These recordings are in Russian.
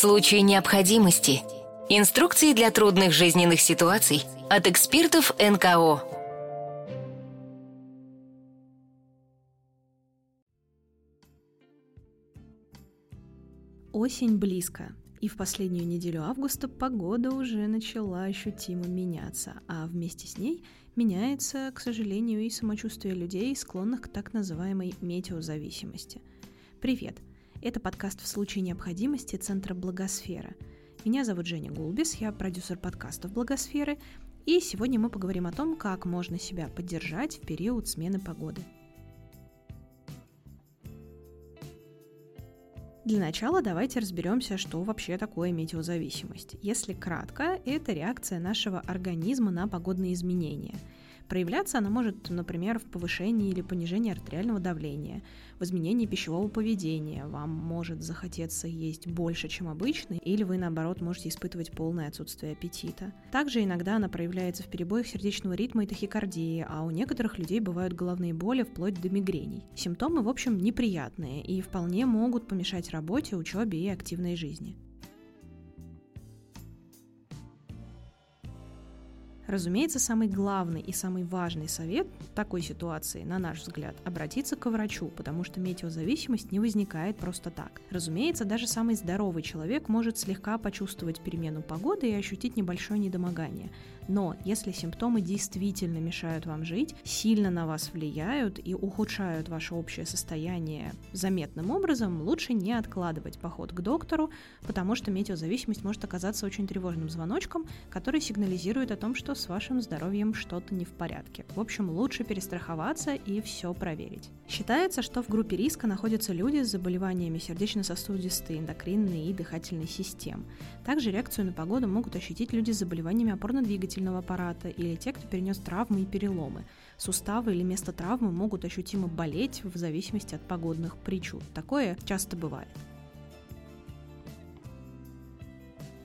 случае необходимости. Инструкции для трудных жизненных ситуаций от экспертов НКО. Осень близко, и в последнюю неделю августа погода уже начала ощутимо меняться, а вместе с ней меняется, к сожалению, и самочувствие людей, склонных к так называемой метеозависимости. Привет! Это подкаст «В случае необходимости» Центра Благосфера. Меня зовут Женя Гулбис, я продюсер подкастов Благосферы, и сегодня мы поговорим о том, как можно себя поддержать в период смены погоды. Для начала давайте разберемся, что вообще такое метеозависимость. Если кратко, это реакция нашего организма на погодные изменения – Проявляться она может, например, в повышении или понижении артериального давления, в изменении пищевого поведения. Вам может захотеться есть больше, чем обычно, или вы, наоборот, можете испытывать полное отсутствие аппетита. Также иногда она проявляется в перебоях сердечного ритма и тахикардии, а у некоторых людей бывают головные боли вплоть до мигрений. Симптомы, в общем, неприятные и вполне могут помешать работе, учебе и активной жизни. Разумеется, самый главный и самый важный совет в такой ситуации, на наш взгляд, обратиться к врачу, потому что метеозависимость не возникает просто так. Разумеется, даже самый здоровый человек может слегка почувствовать перемену погоды и ощутить небольшое недомогание. Но если симптомы действительно мешают вам жить, сильно на вас влияют и ухудшают ваше общее состояние заметным образом, лучше не откладывать поход к доктору, потому что метеозависимость может оказаться очень тревожным звоночком, который сигнализирует о том, что с вашим здоровьем что-то не в порядке. В общем, лучше перестраховаться и все проверить. Считается, что в группе риска находятся люди с заболеваниями сердечно-сосудистой, эндокринной и дыхательной систем. Также реакцию на погоду могут ощутить люди с заболеваниями опорно-двигательного аппарата или те, кто перенес травмы и переломы. Суставы или место травмы могут ощутимо болеть в зависимости от погодных причуд. Такое часто бывает.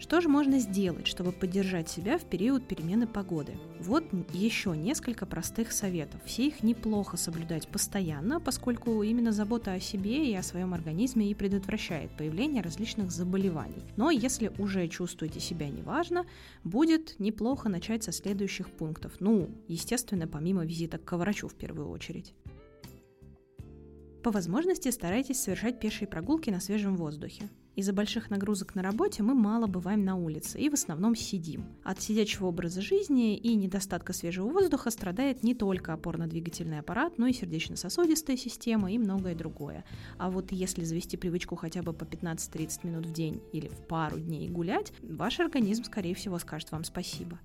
Что же можно сделать, чтобы поддержать себя в период перемены погоды? Вот еще несколько простых советов. Все их неплохо соблюдать постоянно, поскольку именно забота о себе и о своем организме и предотвращает появление различных заболеваний. Но если уже чувствуете себя неважно, будет неплохо начать со следующих пунктов. Ну, естественно, помимо визита к врачу в первую очередь. По возможности старайтесь совершать пешие прогулки на свежем воздухе. Из-за больших нагрузок на работе мы мало бываем на улице и в основном сидим. От сидячего образа жизни и недостатка свежего воздуха страдает не только опорно-двигательный аппарат, но и сердечно-сосудистая система и многое другое. А вот если завести привычку хотя бы по 15-30 минут в день или в пару дней гулять, ваш организм, скорее всего, скажет вам спасибо.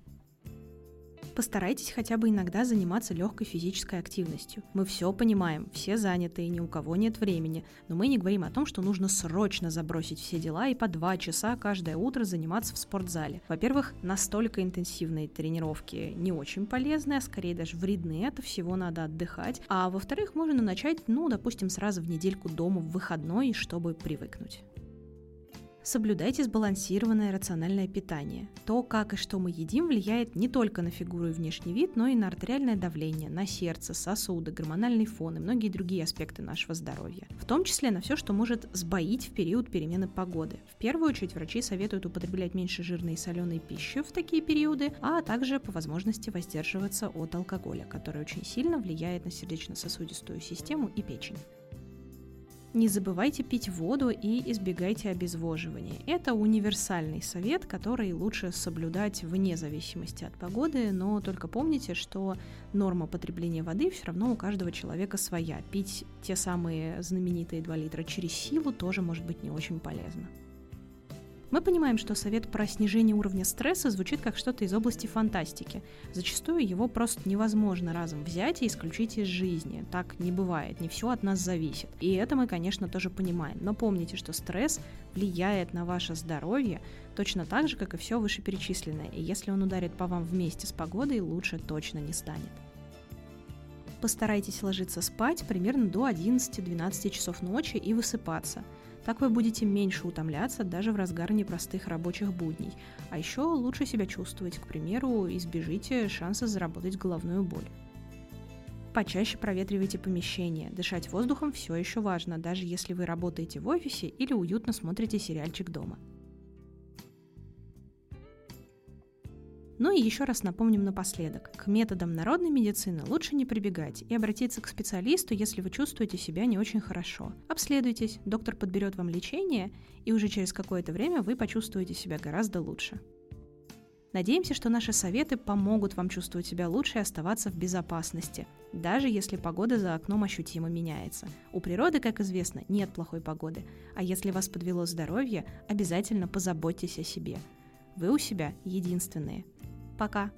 Постарайтесь хотя бы иногда заниматься легкой физической активностью. Мы все понимаем, все заняты и ни у кого нет времени, но мы не говорим о том, что нужно срочно забросить все дела и по два часа каждое утро заниматься в спортзале. Во-первых, настолько интенсивные тренировки не очень полезны, а скорее даже вредны, от всего надо отдыхать. А во-вторых, можно начать, ну, допустим, сразу в недельку дома в выходной, чтобы привыкнуть. Соблюдайте сбалансированное рациональное питание. То, как и что мы едим, влияет не только на фигуру и внешний вид, но и на артериальное давление, на сердце, сосуды, гормональный фон и многие другие аспекты нашего здоровья. В том числе на все, что может сбоить в период перемены погоды. В первую очередь врачи советуют употреблять меньше жирной и соленой пищи в такие периоды, а также по возможности воздерживаться от алкоголя, который очень сильно влияет на сердечно-сосудистую систему и печень. Не забывайте пить воду и избегайте обезвоживания. Это универсальный совет, который лучше соблюдать вне зависимости от погоды, но только помните, что норма потребления воды все равно у каждого человека своя. Пить те самые знаменитые 2 литра через силу тоже может быть не очень полезно. Мы понимаем, что совет про снижение уровня стресса звучит как что-то из области фантастики. Зачастую его просто невозможно разом взять и исключить из жизни. Так не бывает, не все от нас зависит. И это мы, конечно, тоже понимаем. Но помните, что стресс влияет на ваше здоровье точно так же, как и все вышеперечисленное. И если он ударит по вам вместе с погодой, лучше точно не станет постарайтесь ложиться спать примерно до 11-12 часов ночи и высыпаться. Так вы будете меньше утомляться даже в разгар непростых рабочих будней. А еще лучше себя чувствовать, к примеру, избежите шанса заработать головную боль. Почаще проветривайте помещение. Дышать воздухом все еще важно, даже если вы работаете в офисе или уютно смотрите сериальчик дома. Ну и еще раз напомним напоследок. К методам народной медицины лучше не прибегать и обратиться к специалисту, если вы чувствуете себя не очень хорошо. Обследуйтесь, доктор подберет вам лечение, и уже через какое-то время вы почувствуете себя гораздо лучше. Надеемся, что наши советы помогут вам чувствовать себя лучше и оставаться в безопасности, даже если погода за окном ощутимо меняется. У природы, как известно, нет плохой погоды, а если вас подвело здоровье, обязательно позаботьтесь о себе. Вы у себя единственные. Пока!